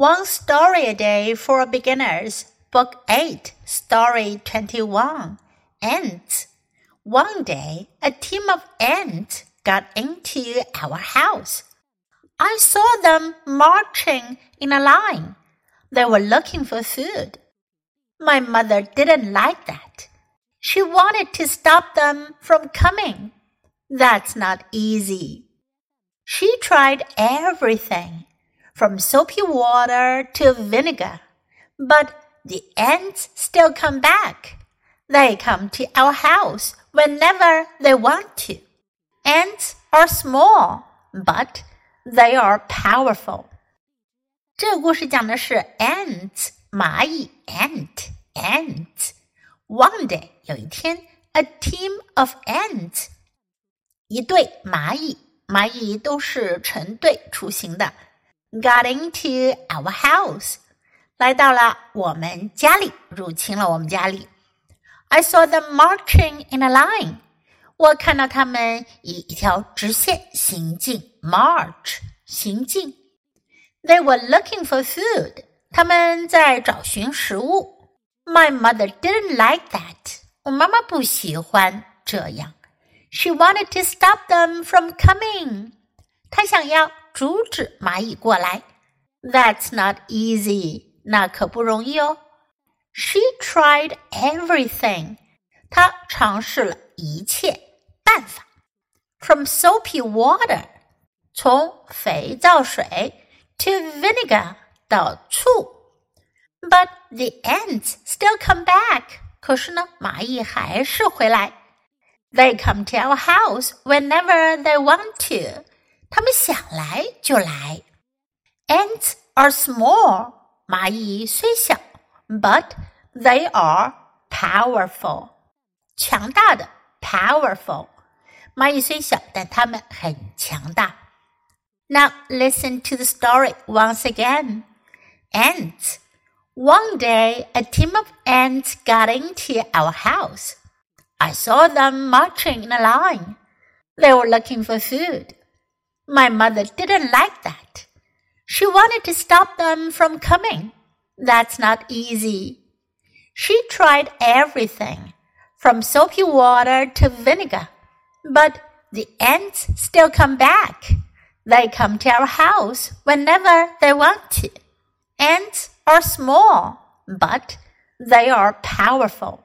One Story a Day for Beginners, Book 8, Story 21 Ants. One day, a team of ants got into our house. I saw them marching in a line. They were looking for food. My mother didn't like that. She wanted to stop them from coming. That's not easy. She tried everything from soapy water to vinegar. But the ants still come back. They come to our house whenever they want to. Ants are small, but they are powerful. 这个故事讲的是 ants 蚂蚁 ant ants。One day 有一天，a team of ants 一对蚂蚁，蚂蚁都是成对出行的。 got into our house，来到了我们家里，入侵了我们家里。I saw them marching in a line，我看到他们以一条直线行进，march 行进。They were looking for food，他们在找寻食物。My mother didn't like that，我妈妈不喜欢这样。She wanted to stop them from coming， 她想要阻止蚂蚁过来。That's not easy，那可不容易哦。She tried everything，她尝试了一切办法。From soapy water，从肥皂水 to vinegar 到醋。But the ants still come back，可是呢，蚂蚁还是回来。They come to our house whenever they want to。 他们想来就来。Ants are small，蚂蚁虽小，but they are powerful，强大的 powerful。蚂蚁虽小，但它们很强大。Now listen to the story once again. Ants. One day, a team of ants got into our house. I saw them marching in a line. They were looking for food. My mother didn't like that. She wanted to stop them from coming. That's not easy. She tried everything, from soapy water to vinegar. But the ants still come back. They come to our house whenever they want to. Ants are small, but they are powerful.